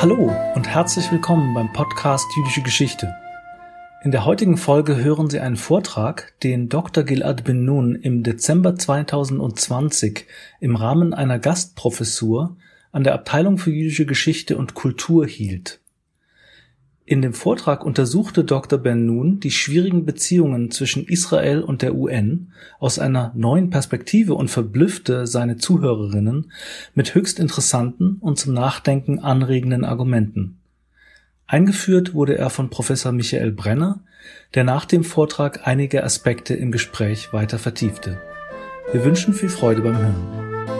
Hallo und herzlich willkommen beim Podcast Jüdische Geschichte. In der heutigen Folge hören Sie einen Vortrag, den Dr. Gilad Ben Nun im Dezember 2020 im Rahmen einer Gastprofessur an der Abteilung für jüdische Geschichte und Kultur hielt. In dem Vortrag untersuchte Dr. Ben Nun die schwierigen Beziehungen zwischen Israel und der UN aus einer neuen Perspektive und verblüffte seine Zuhörerinnen mit höchst interessanten und zum Nachdenken anregenden Argumenten. Eingeführt wurde er von Professor Michael Brenner, der nach dem Vortrag einige Aspekte im Gespräch weiter vertiefte. Wir wünschen viel Freude beim Hören.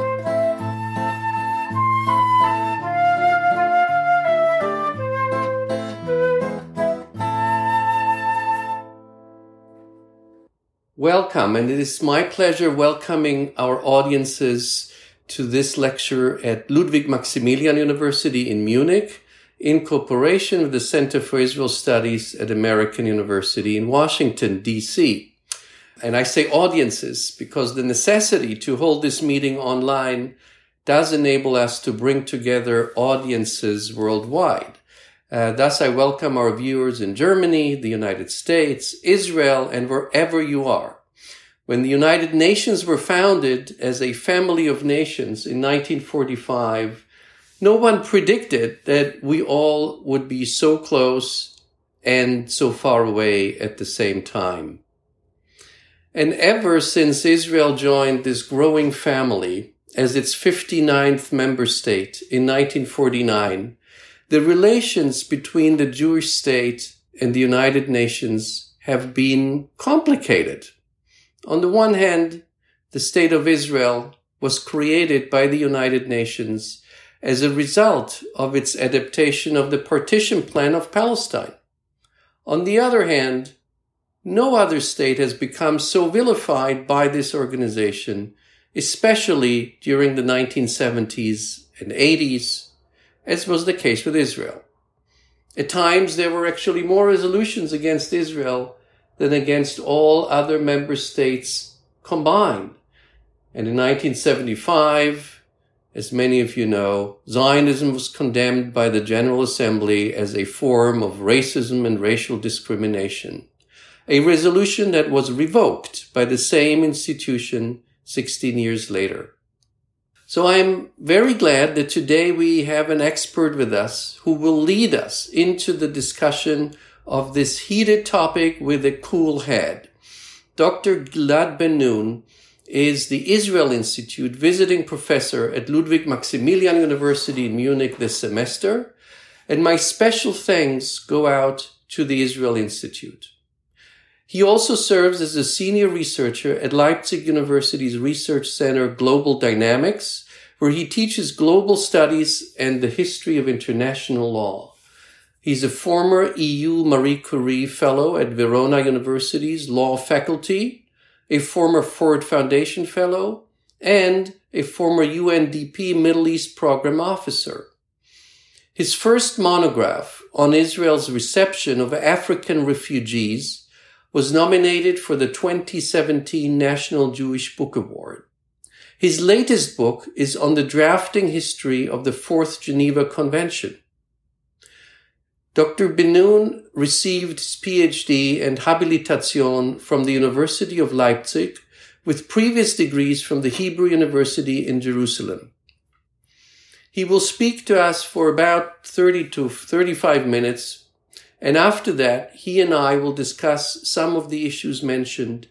Welcome, and it is my pleasure welcoming our audiences to this lecture at Ludwig Maximilian University in Munich in cooperation with the Center for Israel Studies at American University in Washington, DC. And I say audiences because the necessity to hold this meeting online does enable us to bring together audiences worldwide. Uh, thus, I welcome our viewers in Germany, the United States, Israel, and wherever you are. When the United Nations were founded as a family of nations in 1945, no one predicted that we all would be so close and so far away at the same time. And ever since Israel joined this growing family as its 59th member state in 1949, the relations between the Jewish state and the United Nations have been complicated. On the one hand, the state of Israel was created by the United Nations as a result of its adaptation of the partition plan of Palestine. On the other hand, no other state has become so vilified by this organization, especially during the 1970s and 80s as was the case with Israel. At times, there were actually more resolutions against Israel than against all other member states combined. And in 1975, as many of you know, Zionism was condemned by the General Assembly as a form of racism and racial discrimination. A resolution that was revoked by the same institution 16 years later. So I'm very glad that today we have an expert with us who will lead us into the discussion of this heated topic with a cool head. Dr. Gilad Ben Nun is the Israel Institute visiting professor at Ludwig Maximilian University in Munich this semester. And my special thanks go out to the Israel Institute. He also serves as a senior researcher at Leipzig University's Research Center Global Dynamics, where he teaches global studies and the history of international law. He's a former EU Marie Curie Fellow at Verona University's Law Faculty, a former Ford Foundation Fellow, and a former UNDP Middle East Program Officer. His first monograph on Israel's reception of African refugees was nominated for the 2017 National Jewish Book Award. His latest book is on the drafting history of the Fourth Geneva Convention. Dr. Ben received his PhD and habilitation from the University of Leipzig with previous degrees from the Hebrew University in Jerusalem. He will speak to us for about 30 to 35 minutes and after that, he and I will discuss some of the issues mentioned,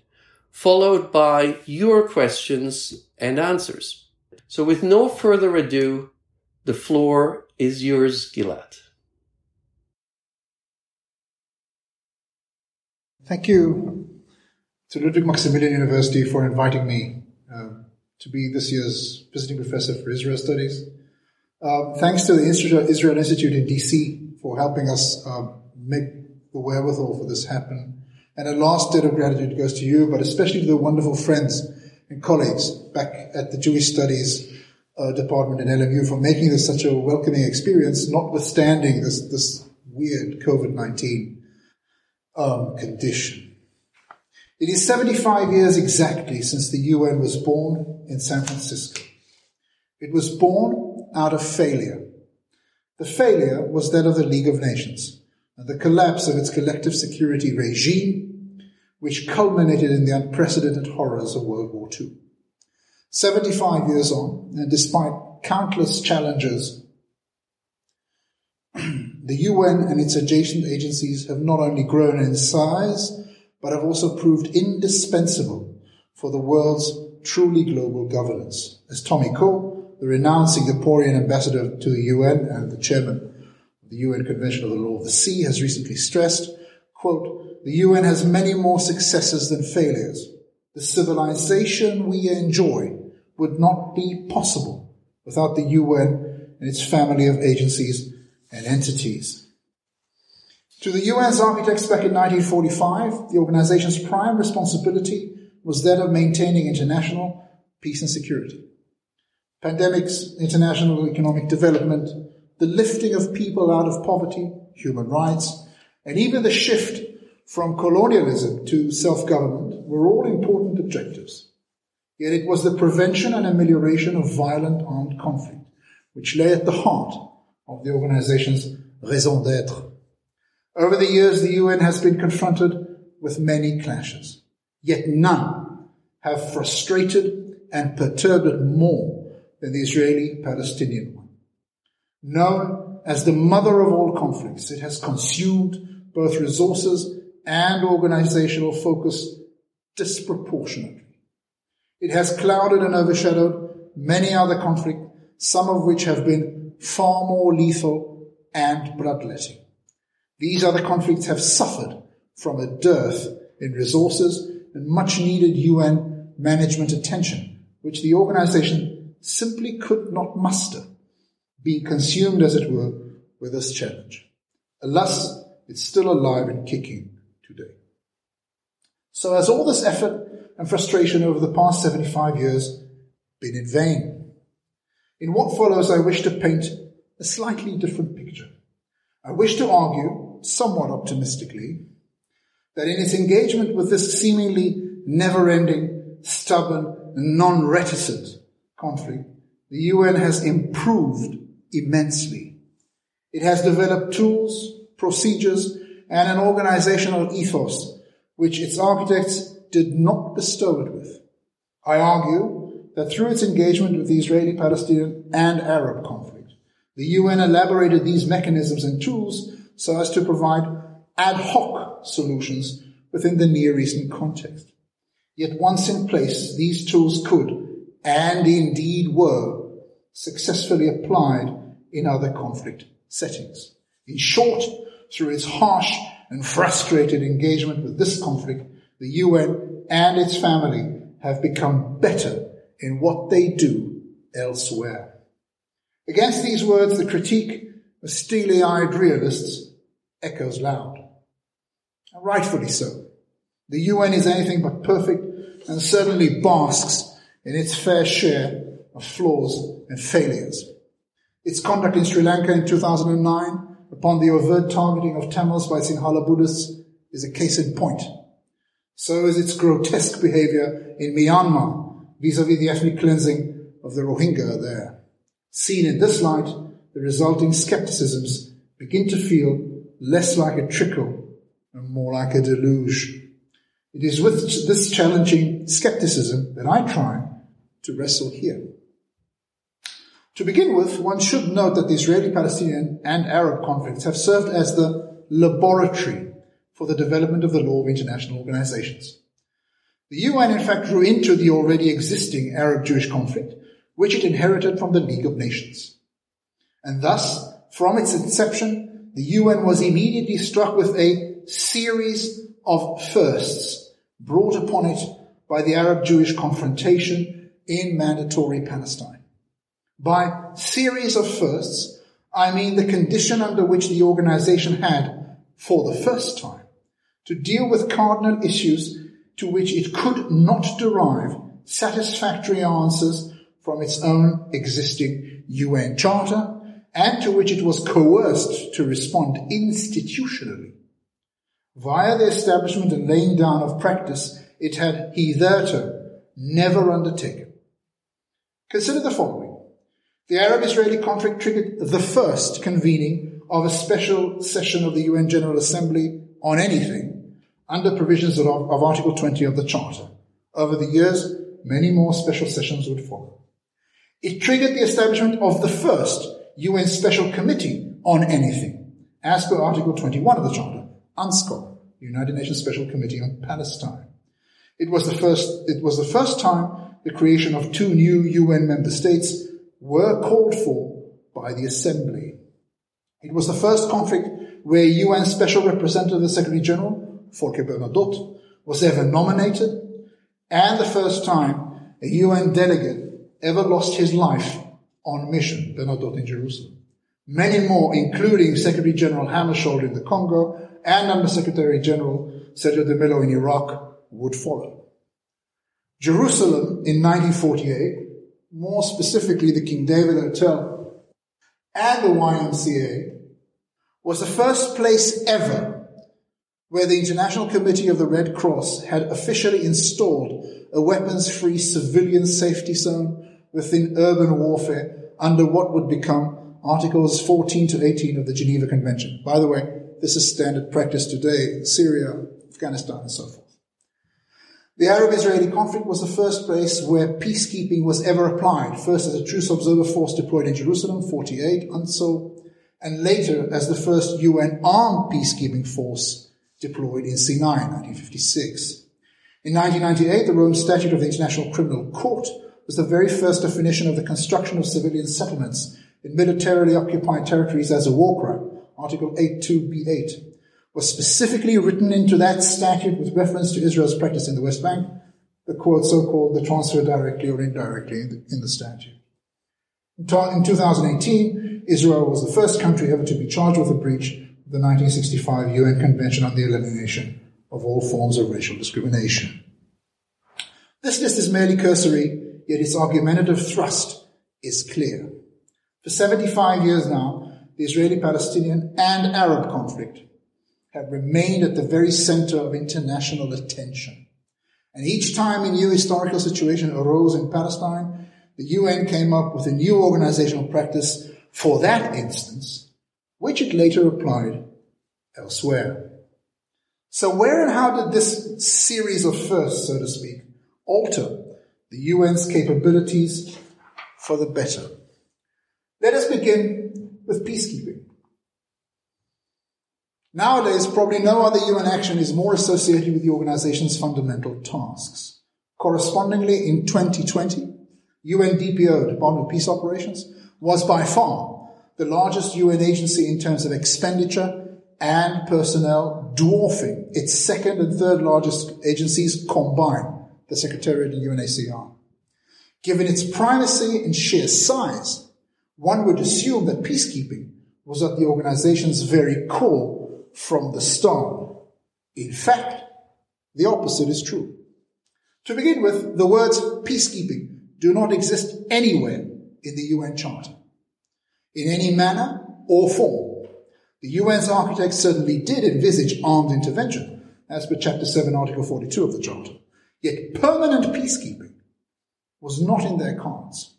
followed by your questions and answers. So with no further ado, the floor is yours, Gilad. Thank you to Ludwig Maximilian University for inviting me uh, to be this year's visiting professor for Israel Studies. Uh, thanks to the Israel Institute in DC for helping us uh, make the wherewithal for this happen. And a last debt of gratitude goes to you, but especially to the wonderful friends and colleagues back at the Jewish Studies uh, Department in LMU for making this such a welcoming experience, notwithstanding this, this weird COVID-19 um, condition. It is 75 years exactly since the UN was born in San Francisco. It was born out of failure The failure was that of the League of Nations the collapse of its collective security regime, which culminated in the unprecedented horrors of World War II. 75 years on, and despite countless challenges, the UN and its adjacent agencies have not only grown in size, but have also proved indispensable for the world's truly global governance. As Tommy Koh, the renowned Singaporean ambassador to the UN and the chairman the UN Convention of the Law of the Sea, has recently stressed, quote, the UN has many more successes than failures. The civilization we enjoy would not be possible without the UN and its family of agencies and entities. To the UN's architects back in 1945, the organization's prime responsibility was that of maintaining international peace and security. Pandemics, international economic development, the lifting of people out of poverty, human rights, and even the shift from colonialism to self-government were all important objectives. Yet it was the prevention and amelioration of violent armed conflict which lay at the heart of the organization's raison d'etre. Over the years, the UN has been confronted with many clashes, yet none have frustrated and perturbed it more than the Israeli-Palestinian. Known as the mother of all conflicts, it has consumed both resources and organizational focus disproportionately. It has clouded and overshadowed many other conflicts, some of which have been far more lethal and bloodletting. These other conflicts have suffered from a dearth in resources and much needed UN management attention, which the organization simply could not muster, being consumed, as it were, with this challenge. Alas, it's still alive and kicking today. So has all this effort and frustration over the past 75 years been in vain? In what follows, I wish to paint a slightly different picture. I wish to argue somewhat optimistically, that in its engagement with this seemingly never-ending, stubborn, non-reticent conflict, the UN has improved immensely. It has developed tools, procedures, and an organizational ethos which its architects did not bestow it with. I argue that through its engagement with the Israeli-Palestinian and Arab conflict, the UN elaborated these mechanisms and tools so as to provide ad hoc solutions within the Near Eastern context. Yet once in place, these tools could, and indeed were, successfully applied in other conflict settings. In short, through its harsh and frustrated engagement with this conflict, the UN and its family have become better in what they do elsewhere. Against these words, the critique of steely-eyed realists echoes loud. And rightfully so. The UN is anything but perfect and certainly basks in its fair share of flaws and failures. Its conduct in Sri Lanka in 2009 upon the overt targeting of Tamils by Sinhala Buddhists is a case in point. So is its grotesque behavior in Myanmar vis-à-vis the ethnic cleansing of the Rohingya there. Seen in this light, the resulting skepticisms begin to feel less like a trickle and more like a deluge. It is with this challenging skepticism that I try to wrestle here. To begin with, one should note that the Israeli-Palestinian and Arab conflicts have served as the laboratory for the development of the law of international organizations. The UN, in fact, grew into the already existing Arab-Jewish conflict, which it inherited from the League of Nations. And thus, from its inception, the UN was immediately struck with a series of firsts brought upon it by the Arab-Jewish confrontation in mandatory Palestine. By series of firsts, I mean the condition under which the organization had, for the first time, to deal with cardinal issues to which it could not derive satisfactory answers from its own existing UN Charter and to which it was coerced to respond institutionally. Via the establishment and laying down of practice it had hitherto never undertaken. Consider the following. The Arab-Israeli conflict triggered the first convening of a special session of the UN General Assembly on anything under provisions of, of Article 20 of the Charter. Over the years, many more special sessions would follow. It triggered the establishment of the first UN Special Committee on anything, as per Article 21 of the Charter, UNSCOP, the United Nations Special Committee on Palestine. It was the first, it was the first time the creation of two new UN member states were called for by the Assembly. It was the first conflict where UN Special Representative, the Secretary General, Folke Bernadotte, was ever nominated, and the first time a UN delegate ever lost his life on mission, Bernadotte in Jerusalem. Many more, including Secretary General Hammarskjöld in the Congo and Under Secretary General Sergio de Mello in Iraq, would follow. Jerusalem in 1948, more specifically the King David Hotel and the YMCA, was the first place ever where the International Committee of the Red Cross had officially installed a weapons-free civilian safety zone within urban warfare under what would become Articles 14 to 18 of the Geneva Convention. By the way, this is standard practice today in Syria, Afghanistan, and so forth. The Arab-Israeli conflict was the first place where peacekeeping was ever applied, first as a truce observer force deployed in Jerusalem, 48, UNTSO, and later as the first UN armed peacekeeping force deployed in Sinai, 1956. In 1998, the Rome Statute of the International Criminal Court was the very first definition of the construction of civilian settlements in militarily occupied territories as a war crime, Article 82b8 was specifically written into that statute with reference to Israel's practice in the West Bank, the so-called the transfer directly or indirectly in the, in the statute. In 2018, Israel was the first country ever to be charged with a breach of the 1965 UN Convention on the Elimination of All Forms of Racial Discrimination. This list is merely cursory, yet its argumentative thrust is clear. For 75 years now, the Israeli-Palestinian and Arab conflict have remained at the very center of international attention. And each time a new historical situation arose in Palestine, the UN came up with a new organizational practice for that instance, which it later applied elsewhere. So where and how did this series of firsts, so to speak, alter the UN's capabilities for the better? Let us begin with peacekeeping. Nowadays, probably no other UN action is more associated with the organization's fundamental tasks. Correspondingly, in 2020, UNDPO, Department of Peace Operations, was by far the largest UN agency in terms of expenditure and personnel, dwarfing its second and third largest agencies combined, the Secretariat and UNHCR. Given its primacy and sheer size, one would assume that peacekeeping was at the organization's very core from the start. In fact, the opposite is true. To begin with, the words peacekeeping do not exist anywhere in the UN Charter, in any manner or form. The UN's architects certainly did envisage armed intervention, as per Chapter 7, Article 42 of the Charter. Yet permanent peacekeeping was not in their cards.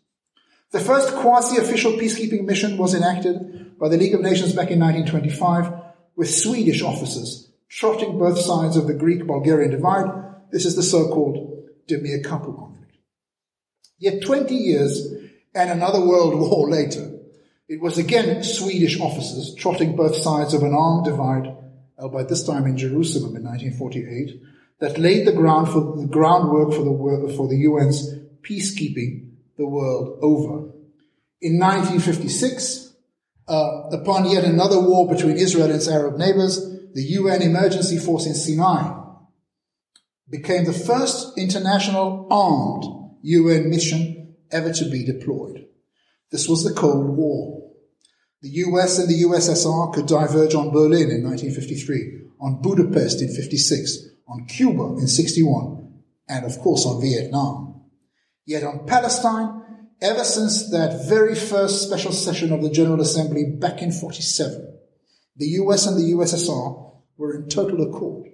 The first quasi-official peacekeeping mission was enacted by the League of Nations back in 1925 with Swedish officers trotting both sides of the Greek-Bulgarian divide. This is the so-called Demir Kapu conflict. Yet 20 years and another world war later, it was again Swedish officers trotting both sides of an armed divide, albeit this time in Jerusalem in 1948, that laid the ground for the groundwork for the, for the UN's peacekeeping the world over. In 1956, uh, upon yet another war between Israel and its Arab neighbors, the UN emergency force in Sinai became the first international armed UN mission ever to be deployed. This was the Cold War. The US and the USSR could diverge on Berlin in 1953, on Budapest in 56, on Cuba in 61, and of course on Vietnam. Yet on Palestine, ever since that very first special session of the General Assembly back in 47, the US and the USSR were in total accord.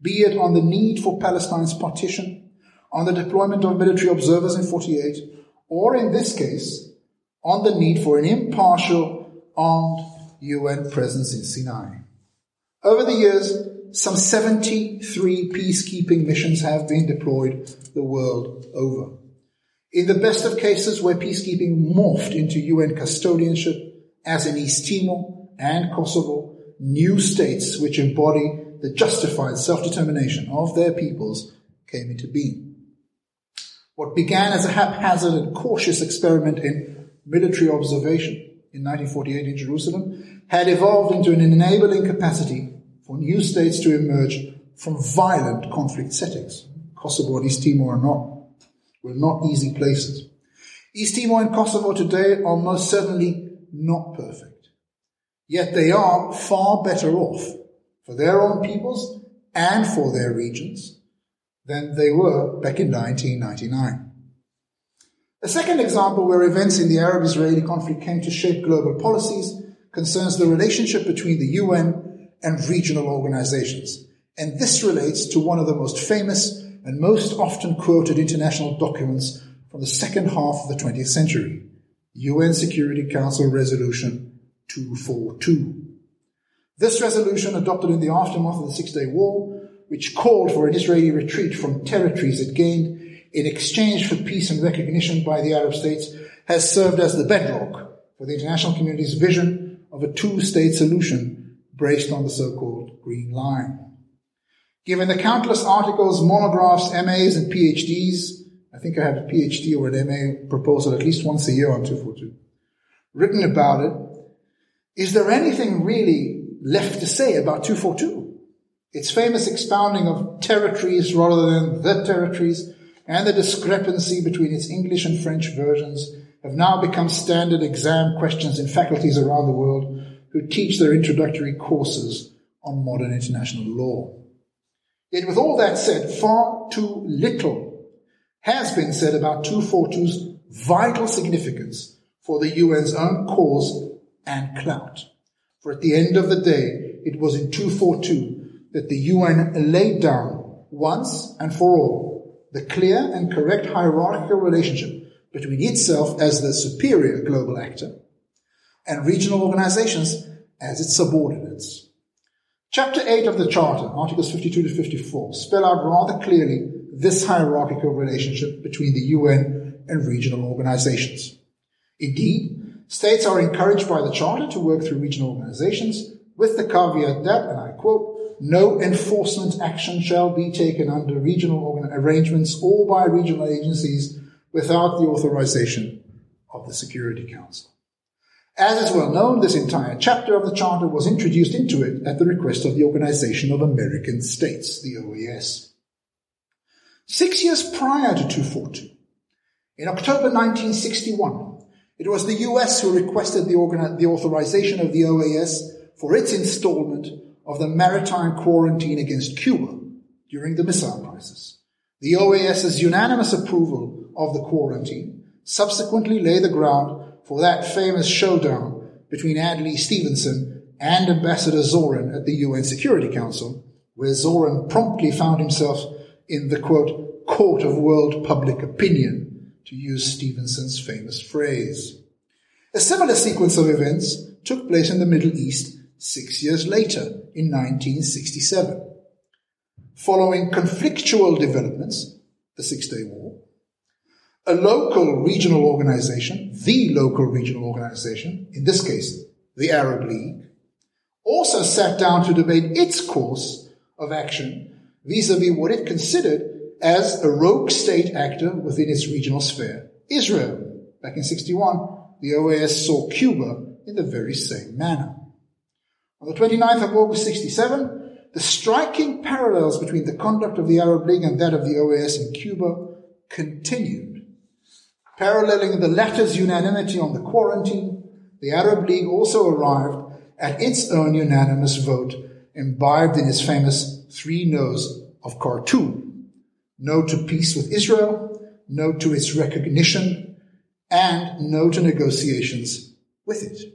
Be it on the need for Palestine's partition, on the deployment of military observers in 48, or in this case, on the need for an impartial, armed UN presence in Sinai. Over the years, some 73 peacekeeping missions have been deployed the world over. In the best of cases where peacekeeping morphed into UN custodianship, as in East Timor and Kosovo, new states which embody the justified self-determination of their peoples came into being. What began as a haphazard and cautious experiment in military observation in 1948 in Jerusalem had evolved into an enabling capacity for new states to emerge from violent conflict settings. Kosovo and East Timor are not, were not easy places. East Timor and Kosovo today are most certainly not perfect. Yet they are far better off for their own peoples and for their regions than they were back in 1999. A second example where events in the Arab-Israeli conflict came to shape global policies concerns the relationship between the UN and regional organizations. And this relates to one of the most famous and most often quoted international documents from the second half of the 20th century, UN Security Council Resolution 242. This resolution, adopted in the aftermath of the Six Day War, which called for an Israeli retreat from territories it gained in exchange for peace and recognition by the Arab states, has served as the bedrock for the international community's vision of a two-state solution based on the so-called Green Line. Given the countless articles, monographs, MAs, and PhDs, I think I have a PhD or an MA proposal at least once a year on 242, written about it, is there anything really left to say about 242? Its famous expounding of territories rather than the territories and the discrepancy between its English and French versions have now become standard exam questions in faculties around the world who teach their introductory courses on modern international law. Yet with all that said, far too little has been said about 242's vital significance for the UN's own cause and clout. For at the end of the day, it was in 242 that the UN laid down once and for all the clear and correct hierarchical relationship between itself as the superior global actor and regional organizations as its subordinates. Chapter 8 of the Charter, Articles 52 to 54, spell out rather clearly this hierarchical relationship between the UN and regional organizations. Indeed, states are encouraged by the Charter to work through regional organizations with the caveat that, and I quote, no enforcement action shall be taken under regional arrangements or by regional agencies without the authorization of the Security Council. As is well known, this entire chapter of the Charter was introduced into it at the request of the Organization of American States, the OAS. Six years prior to 242, in October 1961, it was the US who requested the, the authorization of the OAS for its installment of the maritime quarantine against Cuba during the missile crisis. The OAS's unanimous approval of the quarantine subsequently lay the ground for that famous showdown between Adlai Stevenson and Ambassador Zorin at the UN Security Council, where Zorin promptly found himself in the quote, court of world public opinion, to use Stevenson's famous phrase. A similar sequence of events took place in the Middle East six years later, in 1967. Following conflictual developments, the Six Day War, a local regional organization, the local regional organization, in this case, the Arab League, also sat down to debate its course of action vis-a-vis what it considered as a rogue state actor within its regional sphere, Israel. Back in 61, the OAS saw Cuba in the very same manner. On the 29th of August 67, the striking parallels between the conduct of the Arab League and that of the OAS in Cuba continued Paralleling the latter's unanimity on the quarantine, the Arab League also arrived at its own unanimous vote, imbibed in its famous three no's of Khartoum. No to peace with Israel, no to its recognition, and no to negotiations with it.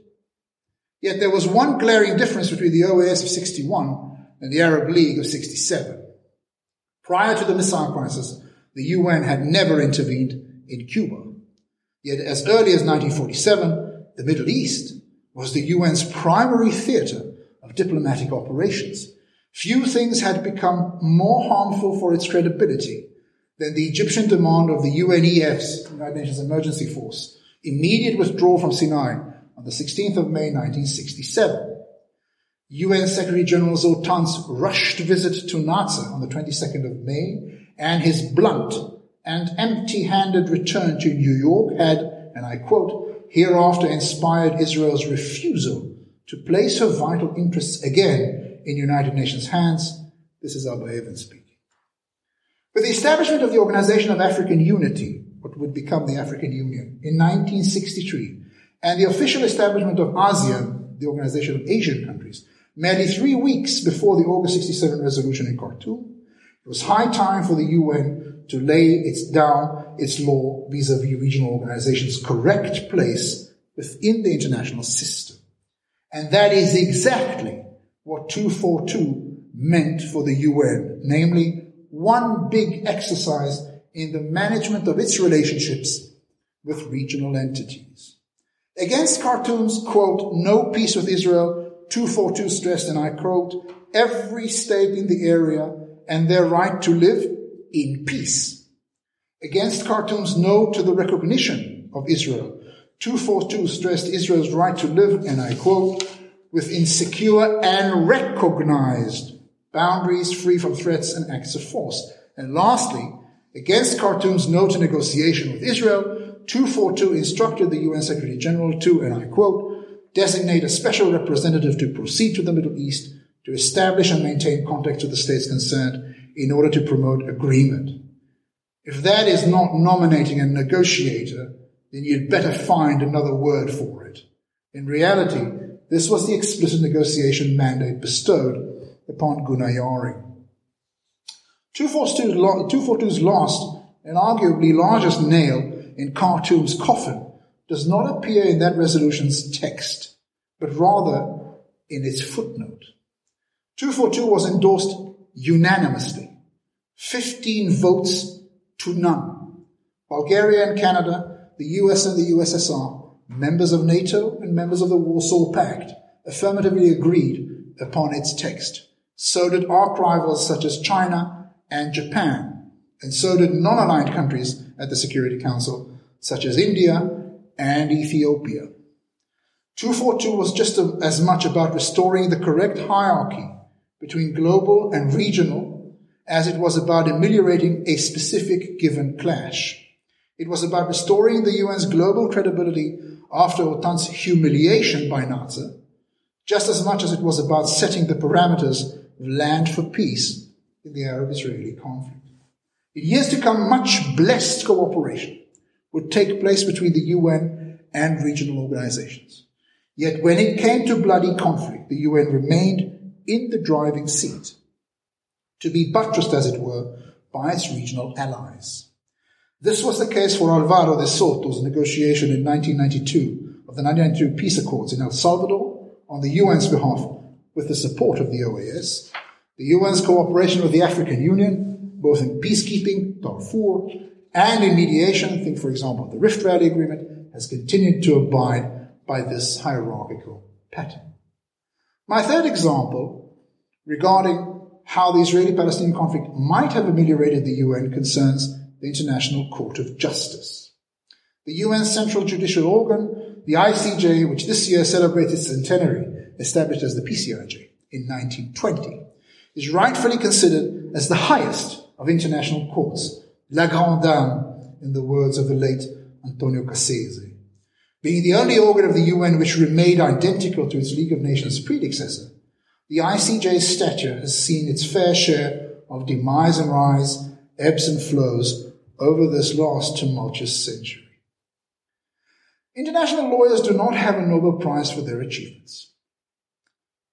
Yet there was one glaring difference between the OAS of 61 and the Arab League of 67. Prior to the missile crisis, the UN had never intervened in Cuba. Yet as early as 1947, the Middle East was the UN's primary theater of diplomatic operations. Few things had become more harmful for its credibility than the Egyptian demand of the UNEF's, United Nations Emergency Force, immediate withdrawal from Sinai on the 16th of May 1967. UN Secretary General U Thant's rushed visit to Nasser on the 22nd of May and his blunt and empty-handed return to New York had, and I quote, hereafter inspired Israel's refusal to place her vital interests again in United Nations hands. This is Abba Eban speaking. With the establishment of the Organization of African Unity, what would become the African Union, in 1963, and the official establishment of ASEAN, the Organization of Asian Countries, merely three weeks before the August 67 resolution in Khartoum, it was high time for the UN to lay its down its law vis-a-vis regional organizations' correct place within the international system. And that is exactly what 242 meant for the UN, namely one big exercise in the management of its relationships with regional entities. Against Khartoum's, quote, no peace with Israel, 242 stressed, and I quote, every state in the area and their right to live in peace. Against Khartoum's no to the recognition of Israel, 242 stressed Israel's right to live, and I quote, within secure and recognized boundaries free from threats and acts of force. And lastly, against Khartoum's no to negotiation with Israel, 242 instructed the UN Secretary General to, and I quote, designate a special representative to proceed to the Middle East to establish and maintain contact with the states concerned in order to promote agreement. If that is not nominating a negotiator, then you'd better find another word for it. In reality, this was the explicit negotiation mandate bestowed upon Gunnar Jarring. 242's last and arguably largest nail in Khartoum's coffin does not appear in that resolution's text, but rather in its footnote. 242 was endorsed unanimously, 15 votes to none. Bulgaria and Canada, the US and the USSR, members of NATO and members of the Warsaw Pact, affirmatively agreed upon its text. So did arch rivals such as China and Japan. And so did non-aligned countries at the Security Council, such as India and Ethiopia. 242 was just as much about restoring the correct hierarchy between global and regional as it was about ameliorating a specific given clash. It was about restoring the UN's global credibility after U Thant's humiliation by Nasser, just as much as it was about setting the parameters of land for peace in the Arab-Israeli conflict. In years to come, much blessed cooperation would take place between the UN and regional organizations. Yet when it came to bloody conflict, the UN remained in the driving seat, to be buttressed, as it were, by its regional allies. This was the case for Alvaro de Soto's negotiation in 1992 of the 1992 peace accords in El Salvador on the UN's behalf with the support of the OAS, the UN's cooperation with the African Union, both in peacekeeping, Darfur, and in mediation, think for example of the Rift Valley Agreement, has continued to abide by this hierarchical pattern. My third example regarding how the Israeli-Palestinian conflict might have ameliorated the UN concerns the International Court of Justice. The UN's central judicial organ, the ICJ, which this year celebrates its centenary, established as the PCIJ in 1920, is rightfully considered as the highest of international courts, la grande dame, in the words of the late Antonio Cassese. Being the only organ of the UN which remained identical to its League of Nations predecessor, the ICJ's stature has seen its fair share of demise and rise, ebbs and flows over this last tumultuous century. International lawyers do not have a Nobel Prize for their achievements.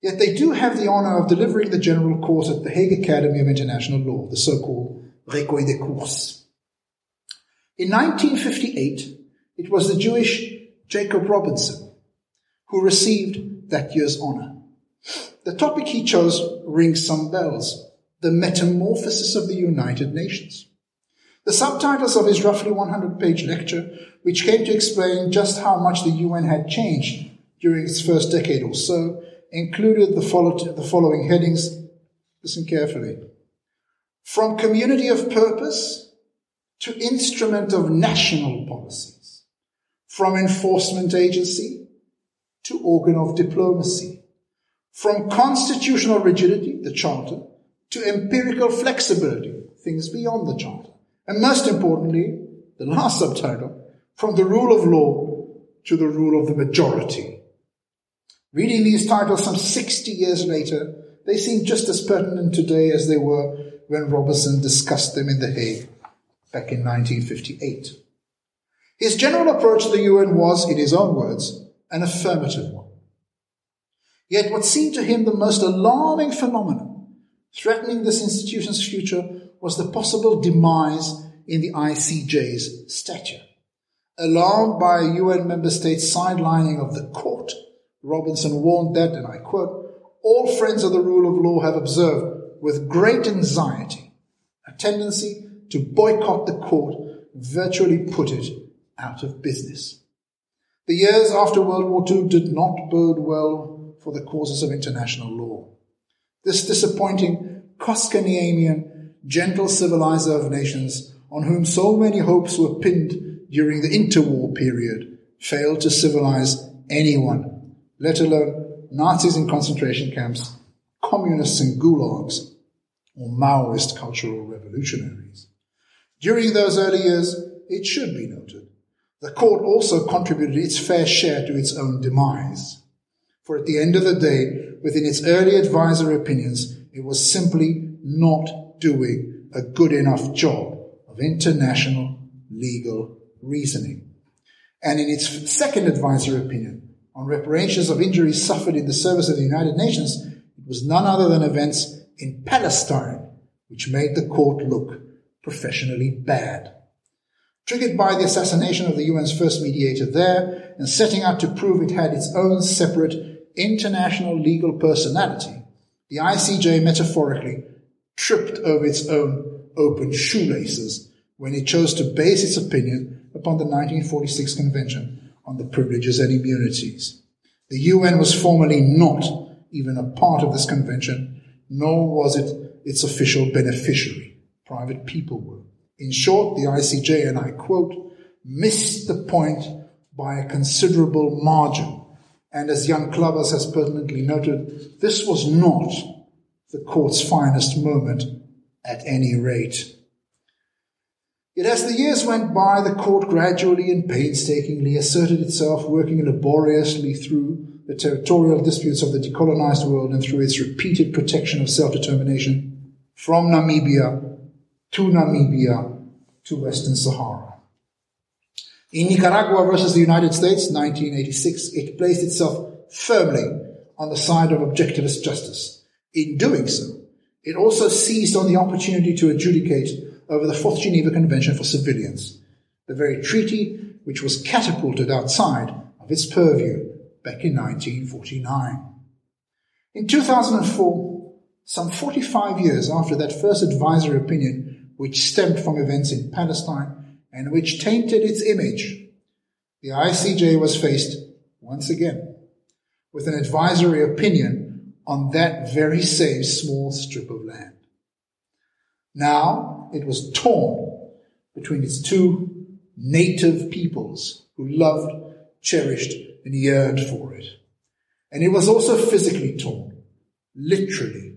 Yet they do have the honor of delivering the general course at the Hague Academy of International Law, the so-called Recueil des Cours. In 1958, it was the Jewish Jacob Robinson who received that year's honor. The topic he chose rings some bells. The metamorphosis of the United Nations. The subtitles of his roughly 100 page lecture, which came to explain just how much the UN had changed during its first decade or so, included the, follow- the following headings. Listen carefully. From community of purpose to instrument of national policies. From enforcement agency to organ of diplomacy. From constitutional rigidity, the Charter, to empirical flexibility, things beyond the Charter. And most importantly, the last subtitle, from the rule of law to the rule of the majority. Reading these titles some 60 years later, they seem just as pertinent today as they were when Robinson discussed them in The Hague back in 1958. His general approach to the UN was, in his own words, an affirmative one. Yet what seemed to him the most alarming phenomenon threatening this institution's future was the possible demise in the ICJ's stature. Alarmed by a UN member state sidelining of the court, Robinson warned that, and I quote, all friends of the rule of law have observed with great anxiety a tendency to boycott the court, virtually put it out of business. The years after World War II did not bode well for the causes of international law. This disappointing Koskenniemian, gentle civilizer of nations, on whom so many hopes were pinned during the interwar period, failed to civilize anyone, let alone Nazis in concentration camps, communists in gulags, or Maoist cultural revolutionaries. During those early years, it should be noted, the court also contributed its fair share to its own demise. For at the end of the day, within its early advisory opinions, it was simply not doing a good enough job of international legal reasoning. And in its second advisory opinion on reparations of injuries suffered in the service of the United Nations, it was none other than events in Palestine which made the court look professionally bad. Triggered by the assassination of the UN's first mediator there and setting out to prove it had its own separate international legal personality, the ICJ metaphorically tripped over its own open shoelaces when it chose to base its opinion upon the 1946 Convention on the Privileges and Immunities. The UN was formally not even a part of this convention, nor was it its official beneficiary. Private people were. In short, the ICJ, and I quote, missed the point by a considerable margin. And as Jan Klabbers has pertinently noted, this was not the court's finest moment at any rate. Yet as the years went by, the court gradually and painstakingly asserted itself, working laboriously through the territorial disputes of the decolonized world and through its repeated protection of self-determination from Namibia to Namibia to Western Sahara. In Nicaragua versus the United States, 1986, it placed itself firmly on the side of objectivist justice. In doing so, it also seized on the opportunity to adjudicate over the Fourth Geneva Convention for Civilians, the very treaty which was catapulted outside of its purview back in 1949. In 2004, some 45 years after that first advisory opinion, which stemmed from events in Palestine and which tainted its image, the ICJ was faced once again with an advisory opinion on that very same small strip of land. Now it was torn between its two native peoples who loved, cherished, and yearned for it. And it was also physically torn, literally,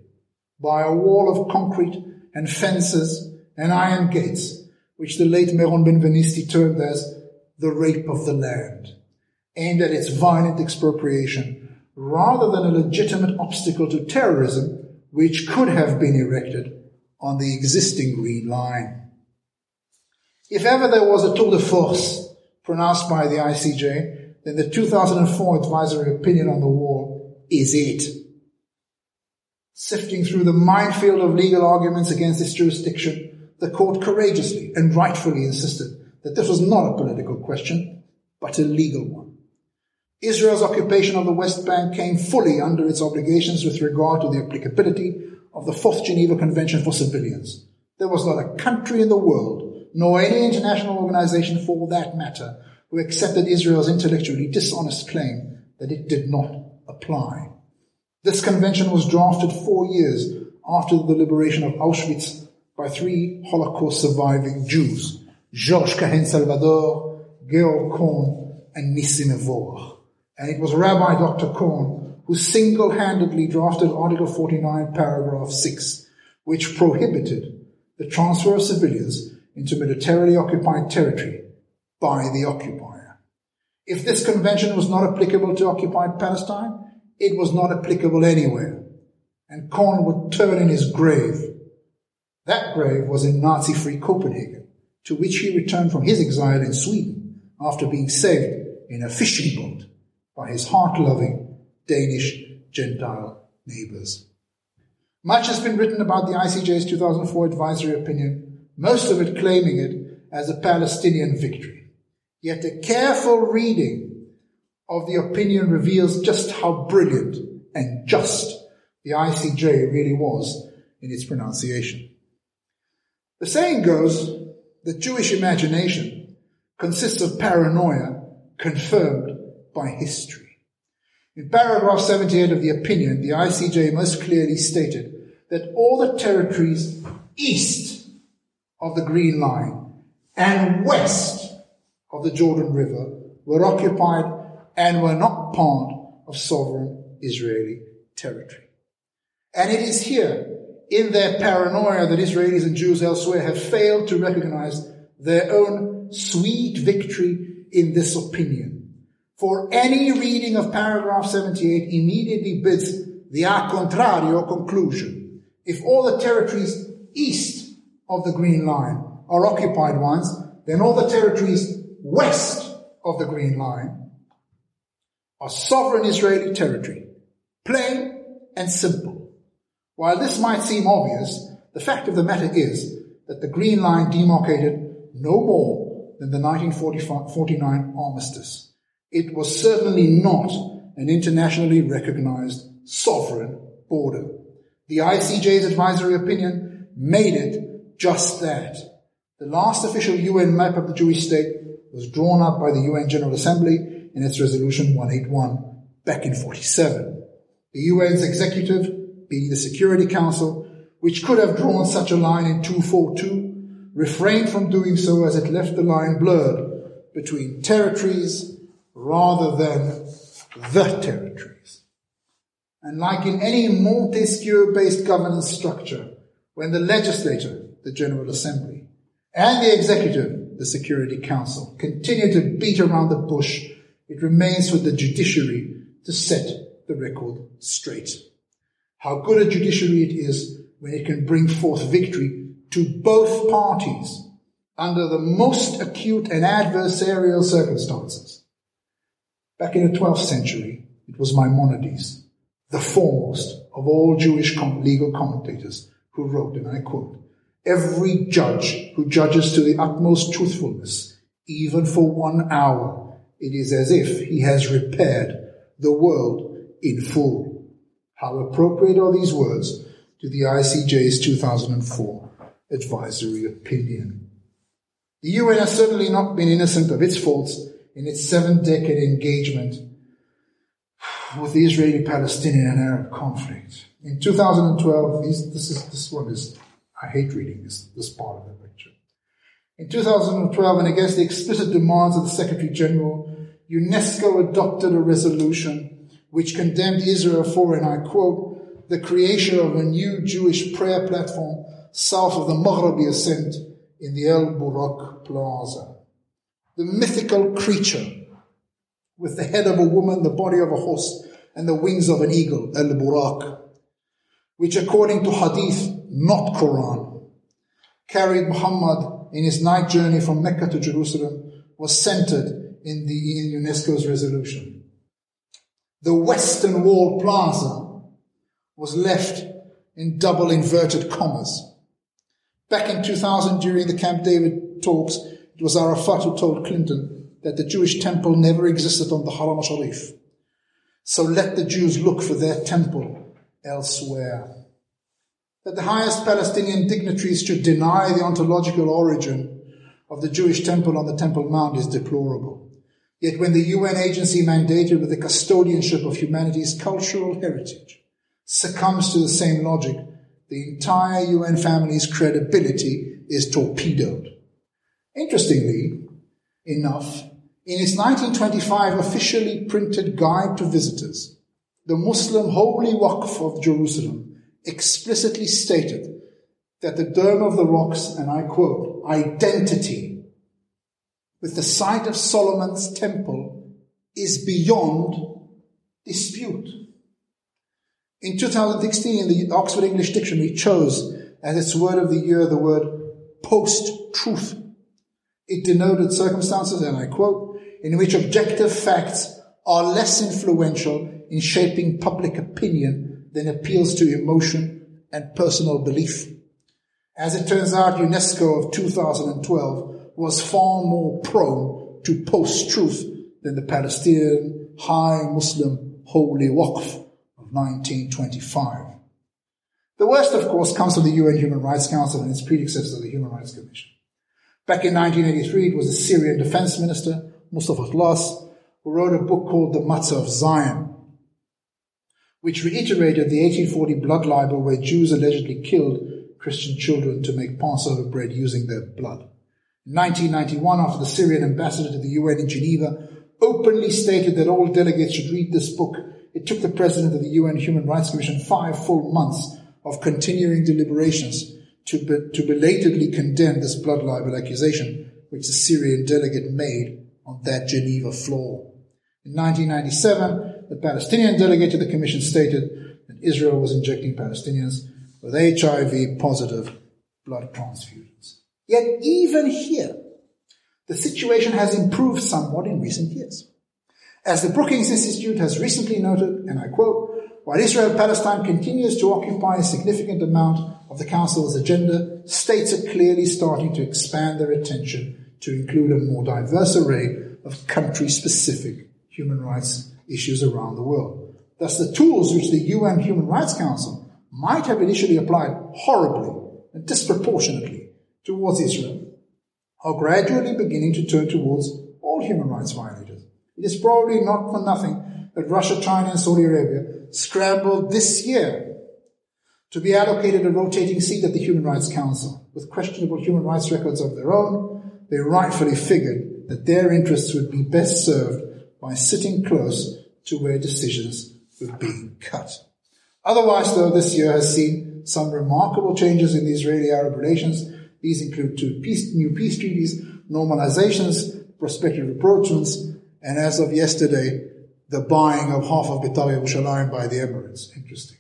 by a wall of concrete and fences and iron gates, which the late Meron Benvenisti termed as the rape of the land, aimed at its violent expropriation, rather than a legitimate obstacle to terrorism, which could have been erected on the existing green line. If ever there was a tour de force pronounced by the ICJ, then the 2004 advisory opinion on the wall is it. Sifting through the minefield of legal arguments against this jurisdiction, the court courageously and rightfully insisted that this was not a political question, but a legal one. Israel's occupation of the West Bank came fully under its obligations with regard to the applicability of the Fourth Geneva Convention for Civilians. There was not a country in the world nor any international organization for that matter, who accepted Israel's intellectually dishonest claim that it did not apply. This convention was drafted four years after the liberation of Auschwitz by three Holocaust surviving Jews, Georges Cahen Salvador, Georg Cohn, and Nissim Mevorah. And it was Rabbi Dr. Cohn who single-handedly drafted Article 49, paragraph 6, which prohibited the transfer of civilians into militarily occupied territory by the occupier. If this convention was not applicable to occupied Palestine, it was not applicable anywhere, and Cohn would turn in his grave. That grave was in Nazi-free Copenhagen, to which he returned from his exile in Sweden after being saved in a fishing boat by his heart-loving Danish Gentile neighbors. Much has been written about the ICJ's 2004 advisory opinion, most of it claiming it as a Palestinian victory. Yet a careful reading of the opinion reveals just how brilliant and just the ICJ really was in its pronunciation. The saying goes that Jewish imagination consists of paranoia confirmed by history. In paragraph 78 of the opinion, the ICJ most clearly stated that all the territories east of the Green Line and west of the Jordan River were occupied and were not part of sovereign Israeli territory. And it is here, in their paranoia, that Israelis and Jews elsewhere have failed to recognize their own sweet victory in this opinion. For any reading of paragraph 78 immediately bids the a contrario conclusion. If all the territories east of the Green Line are occupied ones, then all the territories west of the Green Line are sovereign Israeli territory. Plain and simple. While this might seem obvious, the fact of the matter is that the Green Line demarcated no more than the 1949 armistice. It was certainly not an internationally recognized sovereign border. The ICJ's advisory opinion made it just that. The last official UN map of the Jewish state was drawn up by the UN General Assembly in its resolution 181 back in 47. The UN's executive, being the Security Council, which could have drawn such a line in 242, refrained from doing so as it left the line blurred between territories rather than the territories. And like in any Montesquieu-based governance structure, when the legislature, the General Assembly, and the executive, the Security Council, continue to beat around the bush it remains for the judiciary to set the record straight. How good a judiciary it is when it can bring forth victory to both parties under the most acute and adversarial circumstances. Back in the 12th century, it was Maimonides, the foremost of all Jewish legal commentators, who wrote, and I quote, Every judge who judges to the utmost truthfulness, even for one hour, it is as if he has repaired the world in full. How appropriate are these words to the ICJ's 2004 advisory opinion? The UN has certainly not been innocent of its faults in its seven decade engagement with the Israeli Palestinian and Arab conflict. In 2012, these, this, is, this one is, I hate reading this, this part of the lecture. In 2012, and against the explicit demands of the Secretary General, UNESCO adopted a resolution which condemned Israel for, and I quote, the creation of a new Jewish prayer platform south of the Maghrabi ascent in the El Burak Plaza. The mythical creature with the head of a woman, the body of a horse, and the wings of an eagle, El Burak, which according to Hadith, not Quran, carried Muhammad in his night journey from Mecca to Jerusalem was centered in the in UNESCO's resolution. The Western Wall Plaza was left in double inverted commas. Back in 2000, during the Camp David talks, it was Arafat who told Clinton that the Jewish temple never existed on the Haram Sharif. So let the Jews look for their temple elsewhere that the highest Palestinian dignitaries should deny the ontological origin of the Jewish temple on the Temple Mount is deplorable. Yet when the UN agency mandated with the custodianship of humanity's cultural heritage succumbs to the same logic, the entire UN family's credibility is torpedoed. Interestingly enough, in its 1925 officially printed guide to visitors, the Muslim Holy Waqf of Jerusalem explicitly stated that the Dome of the Rock's, and I quote, identity with the site of Solomon's temple is beyond dispute. In 2016, the Oxford English Dictionary chose as its word of the year the word post-truth. It denoted circumstances, and I quote, in which objective facts are less influential in shaping public opinion than appeals to emotion and personal belief. As it turns out, UNESCO of 2012 was far more prone to post-truth than the Palestinian High Muslim Holy Waqf of 1925. The worst, of course, comes from the UN Human Rights Council and its predecessor, the Human Rights Commission. Back in 1983, it was the Syrian Defense Minister, Mustafa Tlass, who wrote a book called The Matzah of Zion, which reiterated the 1840 blood libel where Jews allegedly killed Christian children to make Passover bread using their blood. In 1991, after the Syrian ambassador to the UN in Geneva openly stated that all delegates should read this book, it took the president of the UN Human Rights Commission five full months of continuing deliberations to, be, to belatedly condemn this blood libel accusation which the Syrian delegate made on that Geneva floor. In 1997, the Palestinian delegate to the commission stated that Israel was injecting Palestinians with HIV positive blood transfusions. Yet even here, the situation has improved somewhat in recent years. As the Brookings Institute has recently noted, and I quote, while Israel Palestine continues to occupy a significant amount of the Council's agenda, states are clearly starting to expand their attention to include a more diverse array of country specific human rights issues around the world. Thus, the tools which the UN Human Rights Council might have initially applied horribly and disproportionately towards Israel are gradually beginning to turn towards all human rights violators. It is probably not for nothing that Russia, China, and Saudi Arabia scrambled this year to be allocated a rotating seat at the Human Rights Council. With questionable human rights records of their own, they rightfully figured that their interests would be best served by sitting close to where decisions were being cut. Otherwise, though, this year has seen some remarkable changes in the Israeli-Arab relations. These include two peace, new peace treaties, normalizations, prospective approachments, and as of yesterday, the buying of half of Beitar Yerushalayim by the Emirates. Interesting.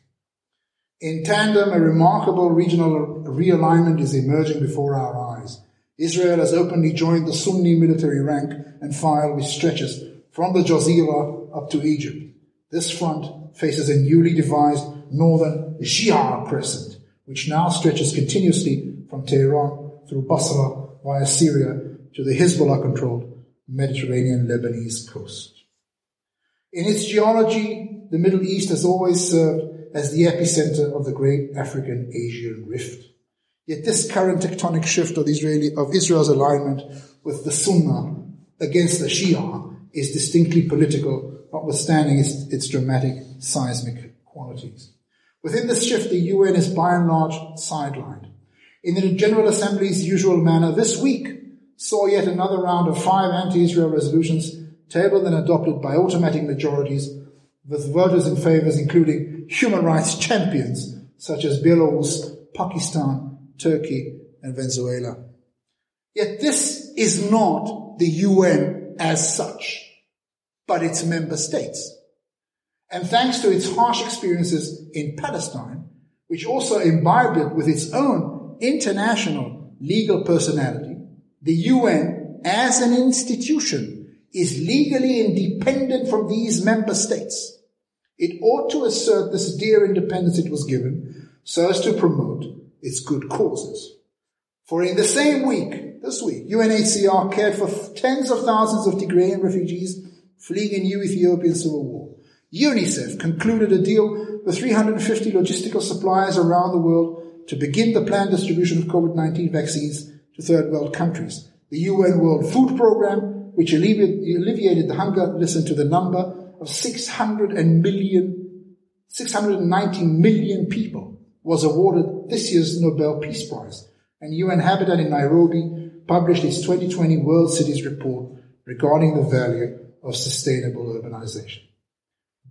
In tandem, a remarkable regional realignment is emerging before our eyes. Israel has openly joined the Sunni military rank and file which stretches from the Jazeera up to Egypt. This front faces a newly devised northern Shia crescent, which now stretches continuously from Tehran through Basra via Syria to the Hezbollah controlled Mediterranean Lebanese coast. In its geology, the Middle East has always served as the epicenter of the great African Asian rift. Yet this current tectonic shift of, Israeli, of Israel's alignment with the Sunnah against the Shia is distinctly political, notwithstanding its, its dramatic seismic qualities. Within this shift, the UN is by and large sidelined. In the General Assembly's usual manner, this week saw yet another round of five anti-Israel resolutions tabled and adopted by automatic majorities with voters in favors including human rights champions such as Belarus, Pakistan, Turkey, and Venezuela. Yet this is not the UN as such, but its member states. And thanks to its harsh experiences in Palestine, which also imbibed it with its own international legal personality, the UN as an institution is legally independent from these member states. It ought to assert this dear independence it was given so as to promote its good causes. For in the same week, this week, UNHCR cared for tens of thousands of Tigrayan refugees fleeing a new Ethiopian civil war. UNICEF concluded a deal with 350 logistical suppliers around the world to begin the planned distribution of COVID-19 vaccines to third world countries. The UN World Food Programme, which alleviated the hunger, listen to the number, of 600 million, 690 million people was awarded this year's Nobel Peace Prize. And UN Habitat in Nairobi published its 2020 World Cities Report regarding the value of sustainable urbanization.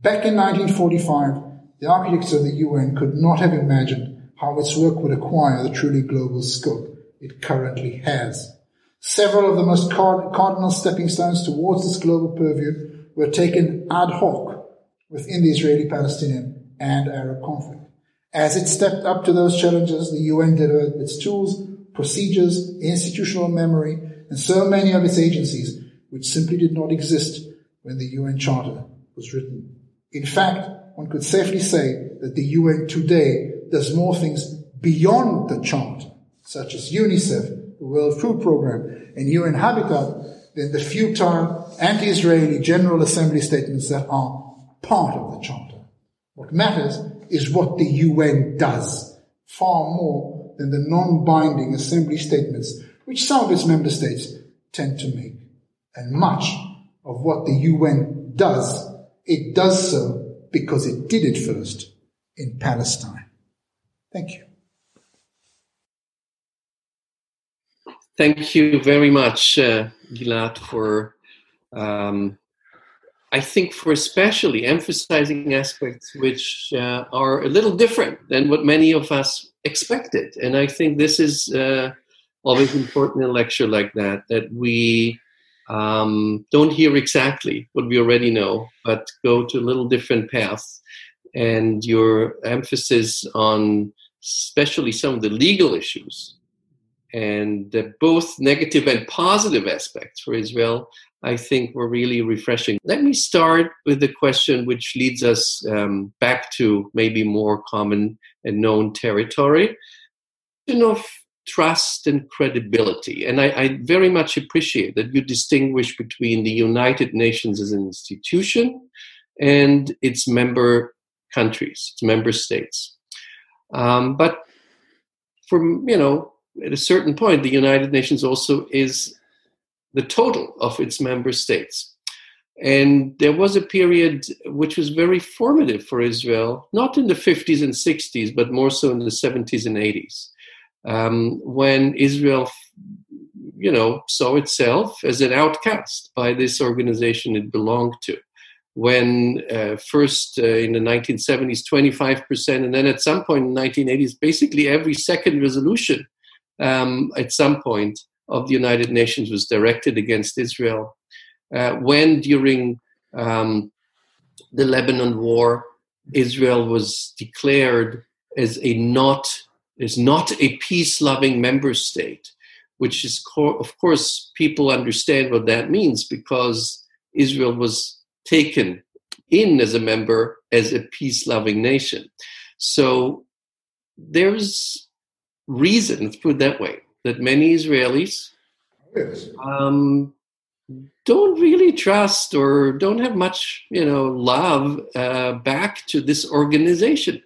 Back in 1945, the architects of the UN could not have imagined how its work would acquire the truly global scope it currently has. Several of the most cardinal stepping stones towards this global purview were taken ad hoc within the Israeli-Palestinian and Arab conflict. As it stepped up to those challenges, the UN developed its tools, procedures, institutional memory, and so many of its agencies, which simply did not exist when the UN Charter was written. In fact, one could safely say that the UN today does more things beyond the Charter, such as UNICEF, the World Food Programme, and UN Habitat, than the futile anti-Israeli General Assembly statements that are part of the Charter. What matters is what the UN does, far more than the non-binding Assembly statements which some of its member states tend to make. And much of what the UN does, it does so because it did it first in Palestine. Thank you. Thank you very much, uh, Gilad, for um, I think for especially emphasizing aspects which uh, are a little different than what many of us expected. And I think this is uh, always important in a lecture like that, that we um, don't hear exactly what we already know, but go to a little different paths. And your emphasis on especially some of the legal issues and both negative and positive aspects for Israel, I think were really refreshing. Let me start with the question which leads us um, back to maybe more common and known territory of trust and credibility. And I, I very much appreciate that you distinguish between the United Nations as an institution and its member countries, its member states. Um, but from, you know, at a certain point, the United Nations also is the total of its member states. And there was a period which was very formative for Israel, not in the 50s and 60s, but more so in the 70s and 80s, um, when Israel, you know, saw itself as an outcast by this organization it belonged to. When uh, first uh, in the 1970s, 25%, and then at some point in the 1980s, basically every second resolution um, at some point of the United Nations was directed against Israel. Uh, when during um, the Lebanon War, Israel was declared as a not is not a peace-loving member state, which is co- of course people understand what that means because Israel was taken in as a member as a peace-loving nation. So there's reason, let's put it that way, that many Israelis um, don't really trust or don't have much, you know, love uh, back to this organization,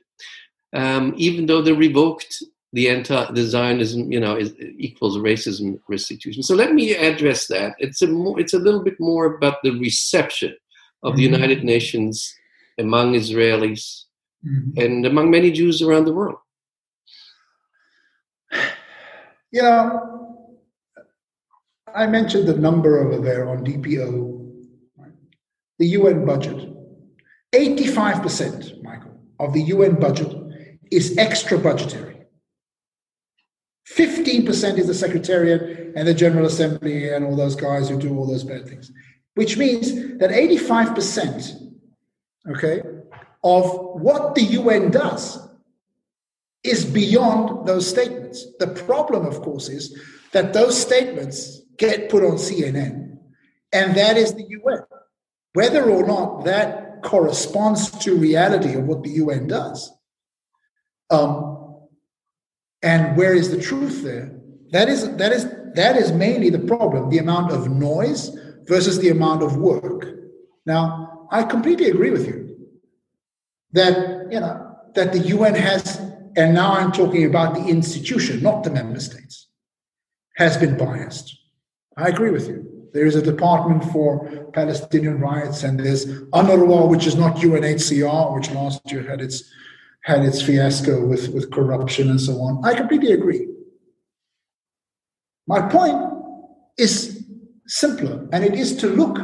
um, even though they revoked the anti the Zionism, you know, is, equals racism restitution. So let me address that. It's a more, it's a little bit more about the reception of mm-hmm. the United Nations among Israelis mm-hmm. and among many Jews around the world. You know, I mentioned the number over there on DPO, the UN budget. 85%, Michael, of the UN budget is extra budgetary. 15% is the Secretariat and the General Assembly and all those guys who do all those bad things, which means that 85%, okay, of what the UN does is beyond those statements. The problem, of course, is that those statements get put on CNN, and that is the UN. Whether or not that corresponds to reality of what the UN does, um, and where is the truth there? That is that is that is mainly the problem: the amount of noise versus the amount of work. Now, I completely agree with you that you know that the UN has and now I'm talking about the institution, not the member states, has been biased. I agree with you. There is a department for Palestinian rights, and there's UNRWA, which is not UNHCR, which last year had its had its fiasco with, with corruption and so on. I completely agree. My point is simpler, and it is to look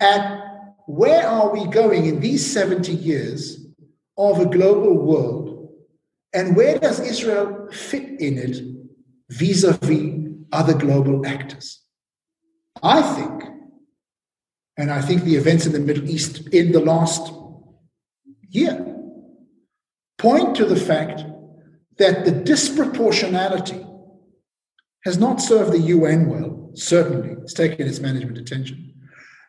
at where are we going in these 70 years of a global world, and where does Israel fit in it vis-a-vis other global actors? I think, and I think the events in the Middle East in the last year point to the fact that the disproportionality has not served the UN well, certainly. It's taken its management attention.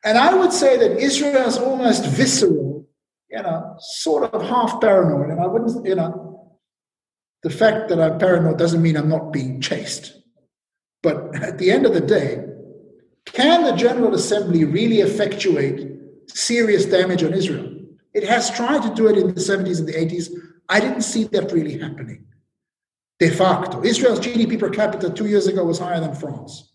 And I would say that Israel is almost visceral, you know, sort of half paranoid. And I wouldn't, you know, the fact that I'm paranoid doesn't mean I'm not being chased. But at the end of the day, can the General Assembly really effectuate serious damage on Israel? It has tried to do it in the 70s and the 80s. I didn't see that really happening. De facto, Israel's GDP per capita two years ago was higher than France.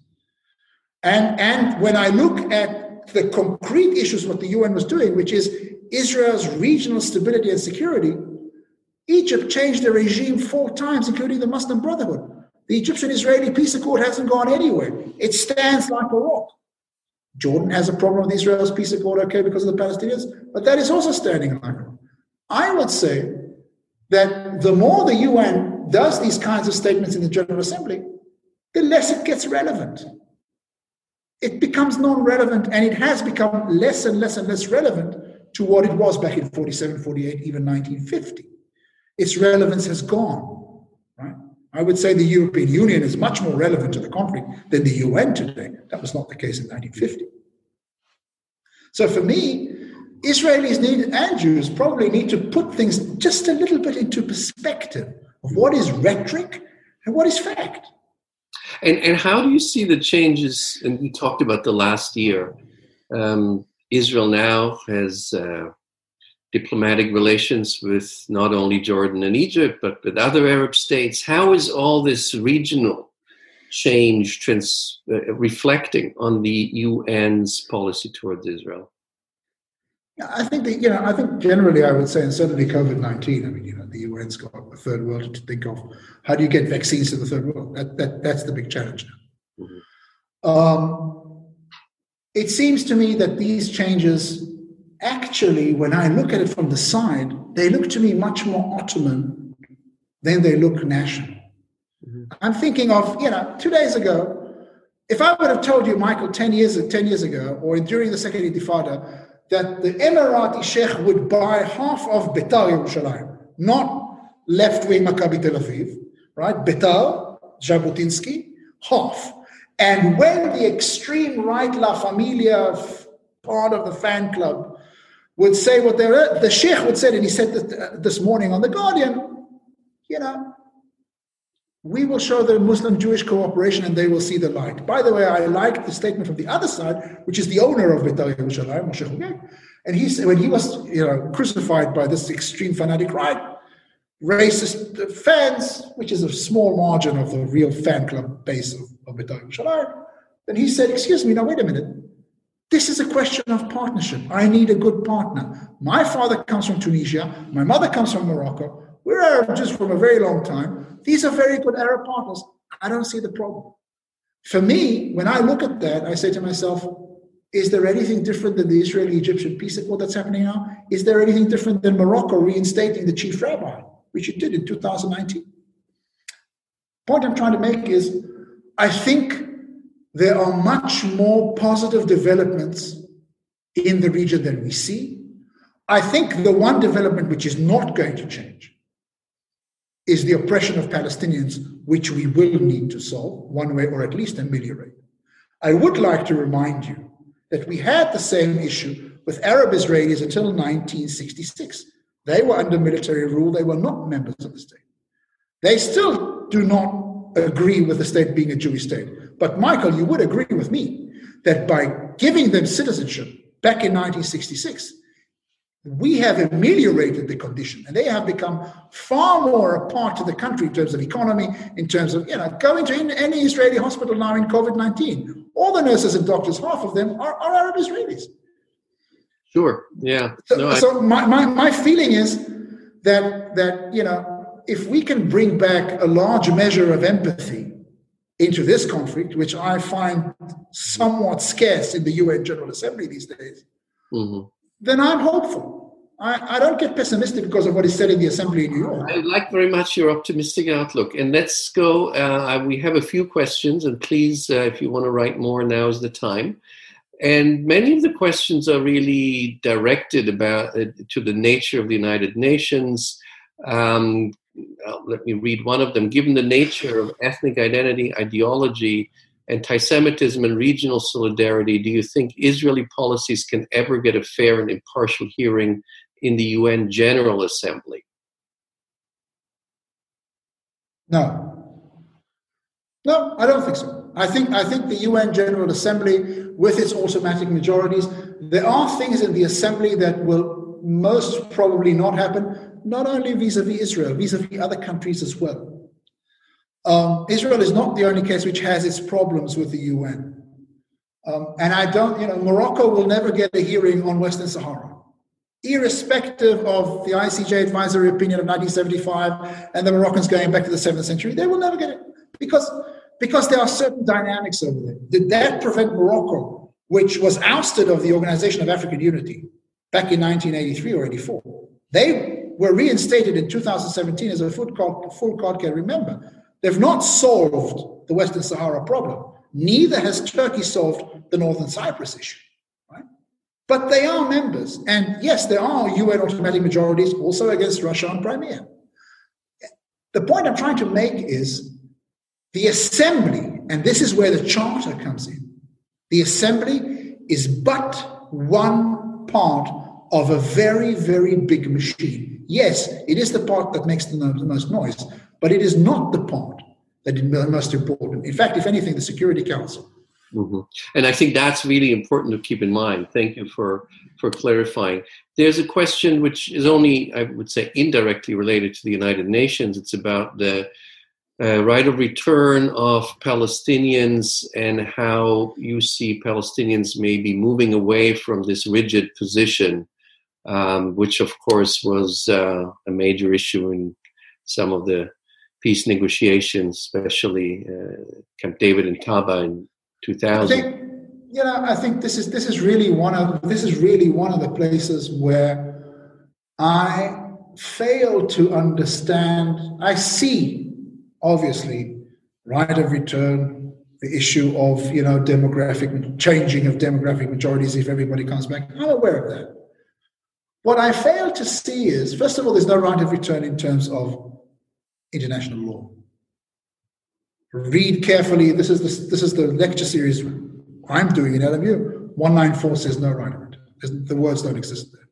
And, and when I look at the concrete issues, what the UN was doing, which is Israel's regional stability and security, Egypt changed the regime four times, including the Muslim Brotherhood. The Egyptian Israeli peace accord hasn't gone anywhere. It stands like a rock. Jordan has a problem with Israel's peace accord, okay, because of the Palestinians, but that is also standing like a rock. I would say that the more the UN does these kinds of statements in the General Assembly, the less it gets relevant. It becomes non relevant and it has become less and less and less relevant to what it was back in 47, 48, even 1950. Its relevance has gone, right? I would say the European Union is much more relevant to the conflict than the UN today. That was not the case in 1950. So for me, Israelis need and Jews probably need to put things just a little bit into perspective of what is rhetoric and what is fact. And, and how do you see the changes? And we talked about the last year. Um, Israel now has uh, diplomatic relations with not only Jordan and Egypt, but with other Arab states. How is all this regional change trans, uh, reflecting on the UN's policy towards Israel? I think that, you know, I think generally I would say, and certainly COVID 19, I mean, you know, got the third world to think of. How do you get vaccines to the third world? That, that, that's the big challenge. Mm-hmm. Um, it seems to me that these changes, actually, when I look at it from the side, they look to me much more Ottoman than they look national. Mm-hmm. I'm thinking of, you know, two days ago, if I would have told you, Michael, 10 years, 10 years ago, or during the Second Intifada, that the Emirati Sheikh would buy half of Betar Yerushalayim, not left wing Maccabi Tel Aviv, right? Betar, Jabotinsky, half. And when the extreme right La Familia part of the fan club would say what they're, the Sheikh would say, and he said uh, this morning on The Guardian, you know, we will show the Muslim Jewish cooperation and they will see the light. By the way, I like the statement from the other side, which is the owner of Betar Yerushalayim, Moshe Hogeg. And he said, when he was you know, crucified by this extreme fanatic right, racist fans, which is a small margin of the real fan club base of, of Betar Yerushalayim, then he said, Excuse me, now wait a minute. This is a question of partnership. I need a good partner. My father comes from Tunisia, my mother comes from Morocco. We're Arab Jews from a very long time. These are very good Arab partners. I don't see the problem. For me, when I look at that, I say to myself, is there anything different than the Israeli Egyptian peace accord that's happening now? Is there anything different than Morocco reinstating the chief rabbi, which it did in 2019? Point I'm trying to make is I think there are much more positive developments in the region than we see. I think the one development which is not going to change is the oppression of Palestinians, which we will need to solve one way or at least ameliorate. I would like to remind you that we had the same issue with Arab Israelis until 1966. They were under military rule, they were not members of the state. They still do not agree with the state being a Jewish state. But, Michael, you would agree with me that by giving them citizenship back in 1966, we have ameliorated the condition and they have become far more a part of the country in terms of economy, in terms of, you know, going to any Israeli hospital now in COVID 19 all the nurses and doctors, half of them are, are Arab Israelis. Sure. Yeah. So, no, so my, my, my feeling is that that you know if we can bring back a large measure of empathy into this conflict, which I find somewhat scarce in the UN General Assembly these days, mm-hmm. then I'm hopeful. I, I, don't get pessimistic because of what is said in the Assembly in New York. I like very much your optimistic outlook. And let's go. Uh, we have a few questions, and please, uh, if you want to write more, now is the time. And many of the questions are really directed about uh, to the nature of the United Nations. Um, let me read one of them. Given the nature of ethnic identity, ideology, anti-Semitism, and regional solidarity, do you think Israeli policies can ever get a fair and impartial hearing in the UN General Assembly? No. No, I don't think so. I think I think the UN General Assembly, with its automatic majorities, there are things in the assembly that will most probably not happen, not only vis-a-vis Israel, vis-a-vis other countries as well. Um, Israel is not the only case which has its problems with the UN. Um, and I don't, you know, Morocco will never get a hearing on Western Sahara irrespective of the ICJ advisory opinion of 1975 and the Moroccans going back to the 7th century, they will never get it because, because there are certain dynamics over there. Did that prevent Morocco, which was ousted of the Organization of African Unity back in 1983 or 84? They were reinstated in 2017 as a full court, full court remember. They've not solved the Western Sahara problem. Neither has Turkey solved the Northern Cyprus issue. But they are members. And yes, there are UN automatic majorities also against Russia on Crimea. The point I'm trying to make is the assembly, and this is where the charter comes in. The assembly is but one part of a very, very big machine. Yes, it is the part that makes the most noise, but it is not the part that is most important. In fact, if anything, the Security Council Mm-hmm. And I think that's really important to keep in mind. Thank you for for clarifying. There's a question which is only, I would say, indirectly related to the United Nations. It's about the uh, right of return of Palestinians and how you see Palestinians maybe moving away from this rigid position, um, which of course was uh, a major issue in some of the peace negotiations, especially uh, Camp David and Taba in 2000. I think, you know, I think this is this is really one of this is really one of the places where I fail to understand. I see, obviously, right of return, the issue of you know demographic changing of demographic majorities if everybody comes back. I'm aware of that. What I fail to see is, first of all, there's no right of return in terms of international law read carefully. This is the, this is the lecture series I'm doing in LMU. 194 says no right of return. The words don't exist there.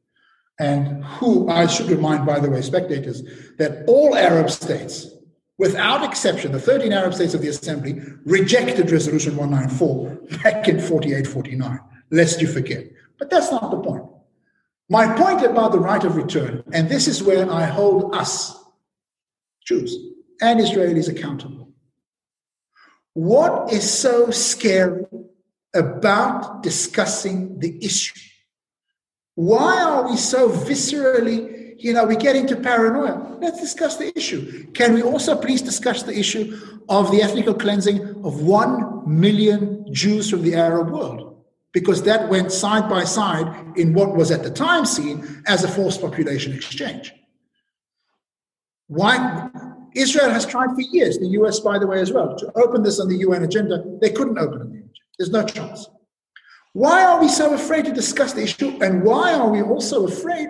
And who, I should remind, by the way, spectators, that all Arab states, without exception, the 13 Arab states of the Assembly rejected Resolution 194 back in 48 49, lest you forget. But that's not the point. My point about the right of return, and this is where I hold us, Jews and Israelis, accountable what is so scary about discussing the issue? Why are we so viscerally, you know, we get into paranoia? Let's discuss the issue. Can we also please discuss the issue of the ethnical cleansing of one million Jews from the Arab world? Because that went side by side in what was at the time seen as a forced population exchange. Why? Israel has tried for years, the US, by the way, as well, to open this on the UN agenda. They couldn't open it. There's no chance. Why are we so afraid to discuss the issue? And why are we also afraid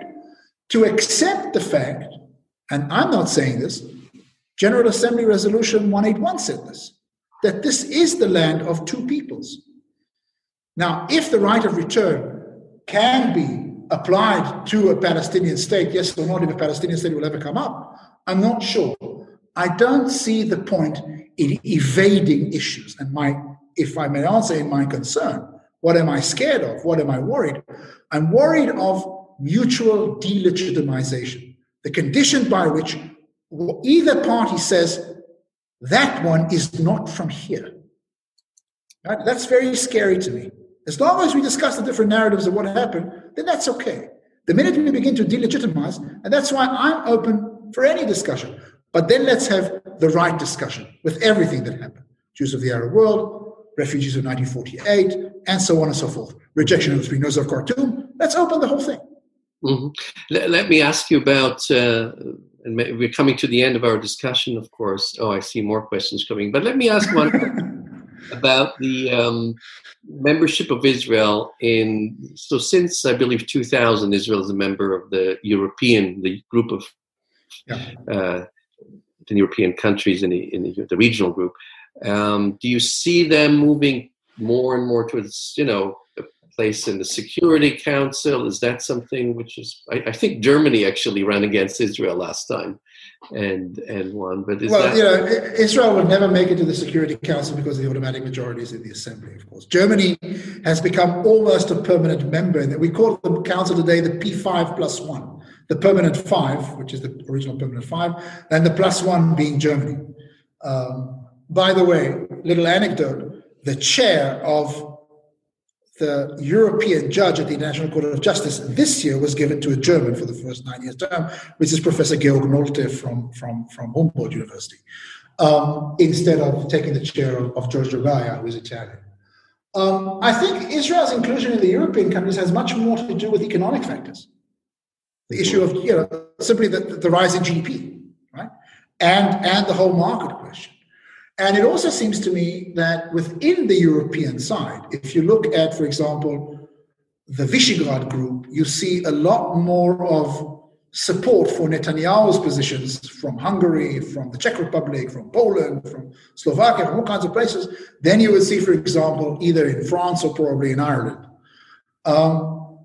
to accept the fact, and I'm not saying this, General Assembly Resolution 181 said this, that this is the land of two peoples. Now, if the right of return can be applied to a Palestinian state, yes or not, if a Palestinian state will ever come up, I'm not sure. I don't see the point in evading issues. And my, if I may answer in my concern, what am I scared of? What am I worried? I'm worried of mutual delegitimization, the condition by which either party says that one is not from here. Right? That's very scary to me. As long as we discuss the different narratives of what happened, then that's okay. The minute we begin to delegitimize, and that's why I'm open for any discussion. But then let's have the right discussion with everything that happened. Jews of the Arab world, refugees of 1948, and so on and so forth. Rejection of the three of Khartoum. Let's open the whole thing. Mm-hmm. Let, let, me ask you about, uh, and we're coming to the end of our discussion, of course. Oh, I see more questions coming. But let me ask one about the um, membership of Israel in, so since I believe 2000, Israel is a member of the European, the group of yeah. uh, the European countries in the, in the, the regional group. Um, do you see them moving more and more towards, you know, place in the Security Council? Is that something which is? I, I think Germany actually ran against Israel last time, and and won. But well, that... you know, Israel would never make it to the Security Council because of the automatic majorities in the Assembly. Of course, Germany has become almost a permanent member, and we call the council today the P5 plus one the permanent five, which is the original permanent five, and the plus one being Germany. Um, by the way, little anecdote the chair of the European judge at the International Court of Justice this year was given to a German for the first nine years term, which is Professor Georg Nolte from, from, from Humboldt University, um, instead of taking the chair of, of Giorgio Gaja, who is Italian. Um, I think Israel's inclusion in the European countries has much more to do with economic factors. The issue of you know simply the, the rise in GDP, right? And and the whole market question. And it also seems to me that within the European side, if you look at, for example, the Visegrad group, you see a lot more of support for Netanyahu's positions from Hungary, from the Czech Republic, from Poland, from Slovakia, from all kinds of places, than you would see, for example, either in France or probably in Ireland. Um,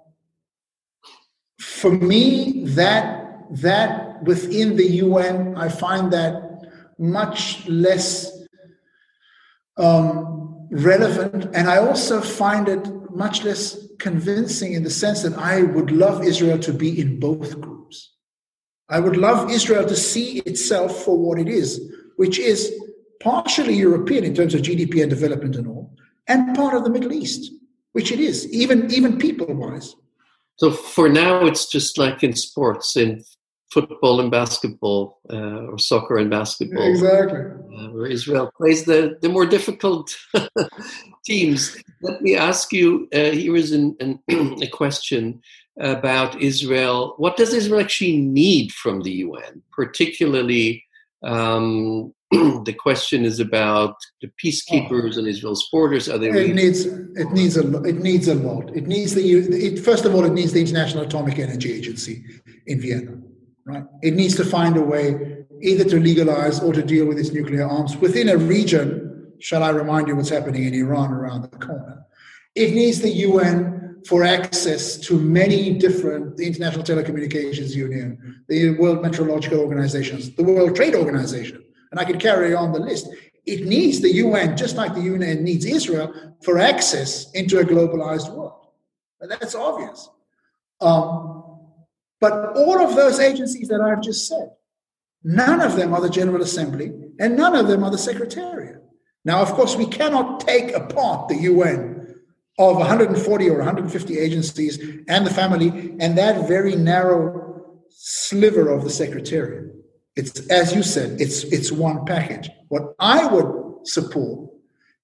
for me, that that within the UN, I find that much less um, relevant, and I also find it much less convincing in the sense that I would love Israel to be in both groups. I would love Israel to see itself for what it is, which is partially European in terms of GDP and development and all, and part of the Middle East, which it is, even even people wise. So for now, it's just like in sports, in football and basketball, uh, or soccer and basketball. Exactly. Uh, where Israel plays the, the more difficult teams. Let me ask you uh, here is an, an a question about Israel. What does Israel actually need from the UN, particularly um, the question is about the peacekeepers and Israel's borders. Are they? It really- needs it needs a it needs a lot. It needs the it, first of all it needs the International Atomic Energy Agency in Vienna, right? It needs to find a way either to legalize or to deal with its nuclear arms within a region. Shall I remind you what's happening in Iran around the corner? It needs the UN for access to many different the International Telecommunications Union, the World Meteorological Organizations, the World Trade Organization and I could carry on the list. It needs the UN, just like the UN needs Israel, for access into a globalized world. And that's obvious. Um, but all of those agencies that I've just said, none of them are the General Assembly, and none of them are the Secretariat. Now, of course, we cannot take apart the UN of 140 or 150 agencies and the family and that very narrow sliver of the Secretariat. It's as you said, it's it's one package. What I would support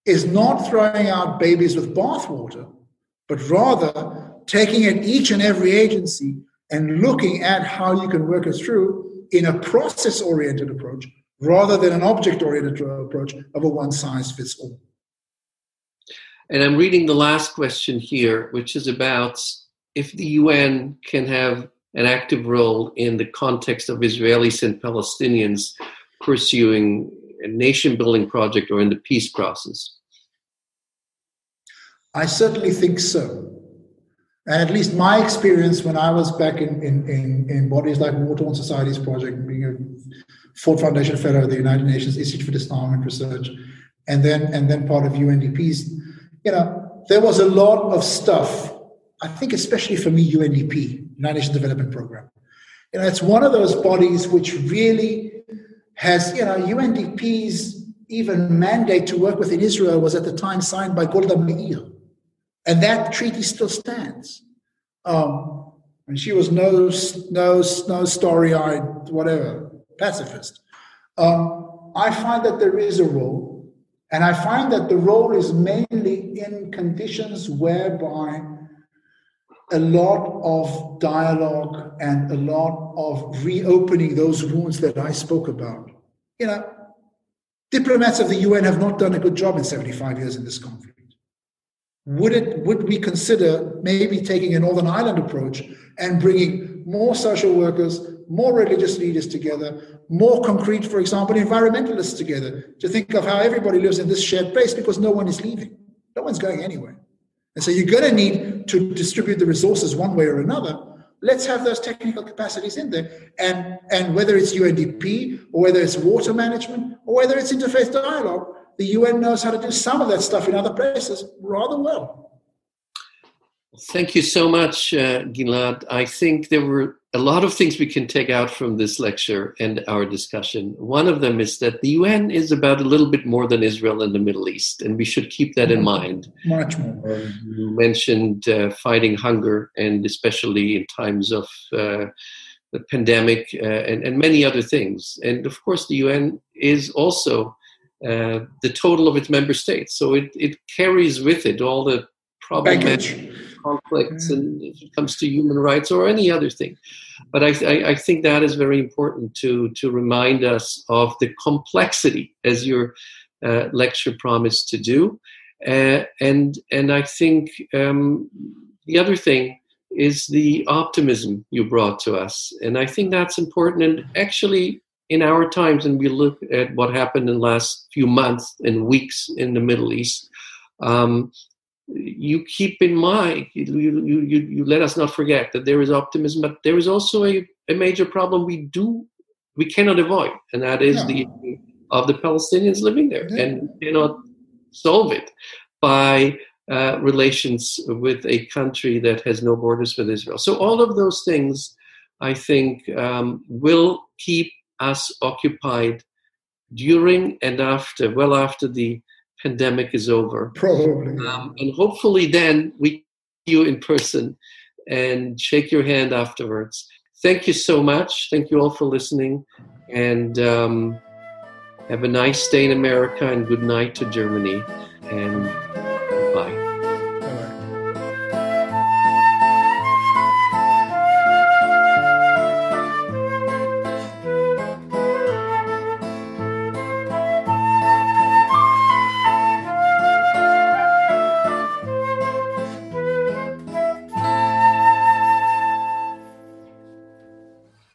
is not throwing out babies with bathwater, but rather taking at each and every agency and looking at how you can work it through in a process-oriented approach rather than an object-oriented approach of a one-size-fits-all. And I'm reading the last question here, which is about if the UN can have an active role in the context of Israelis and Palestinians pursuing a nation building project or in the peace process? I certainly think so. And at least my experience when I was back in, in, in, in bodies like War Torn Societies Project, being a Ford Foundation Fellow of the United Nations Institute for Disarmament Research, and then and then part of UNDP's, you know, there was a lot of stuff I think especially for me, UNDP, United Nations Development Program. You know, it's one of those bodies which really has, you know, UNDP's even mandate to work within Israel was at the time signed by Golda Meir. And that treaty still stands. Um, and she was no, no, no story eyed, whatever, pacifist. Um, I find that there is a role, and I find that the role is mainly in conditions whereby a lot of dialogue and a lot of reopening those wounds that I spoke about. You know, diplomats of the UN have not done a good job in 75 years in this conflict. Would it would we consider maybe taking a Northern Ireland approach and bringing more social workers, more religious leaders together, more concrete, for example, environmentalists together, to think of how everybody lives in this shared place because no one is leaving, no one's going anywhere. And so you're going to need to distribute the resources one way or another. Let's have those technical capacities in there. And, and whether it's UNDP or whether it's water management or whether it's interfaith dialogue, the UN knows how to do some of that stuff in other places rather well. Thank you so much, uh, Gilad. I think there were a lot of things we can take out from this lecture and our discussion. One of them is that the UN is about a little bit more than Israel and the Middle East, and we should keep that in mind. Much more. Uh, you mentioned uh, fighting hunger, and especially in times of uh, the pandemic uh, and, and, many other things. And of course, the UN is also uh, the total of its member states, so it, it carries with it all the problematic conflicts and if it comes to human rights or any other thing. But I, I, I, think that is very important to, to remind us of the complexity, as your uh, lecture promised to do. Uh, and, and I think um, the other thing is the optimism you brought to us. And I think that's important. And actually, in our times, and we look at what happened in the last few months and weeks in the Middle East, um, you keep in mind, you, you, you, you let us not forget that there is optimism, but there is also a, a major problem we do, we cannot avoid, and that is the of the Palestinians living there, yeah. and cannot solve it by uh, relations with a country that has no borders with Israel. So all of those things, I think, um, will keep us occupied during and after, well after the pandemic is over. Probably. Um, and hopefully then we you in person and shake your hand afterwards. Thank you so much. Thank you all for listening. And um, have a nice day in America and good night to Germany. And.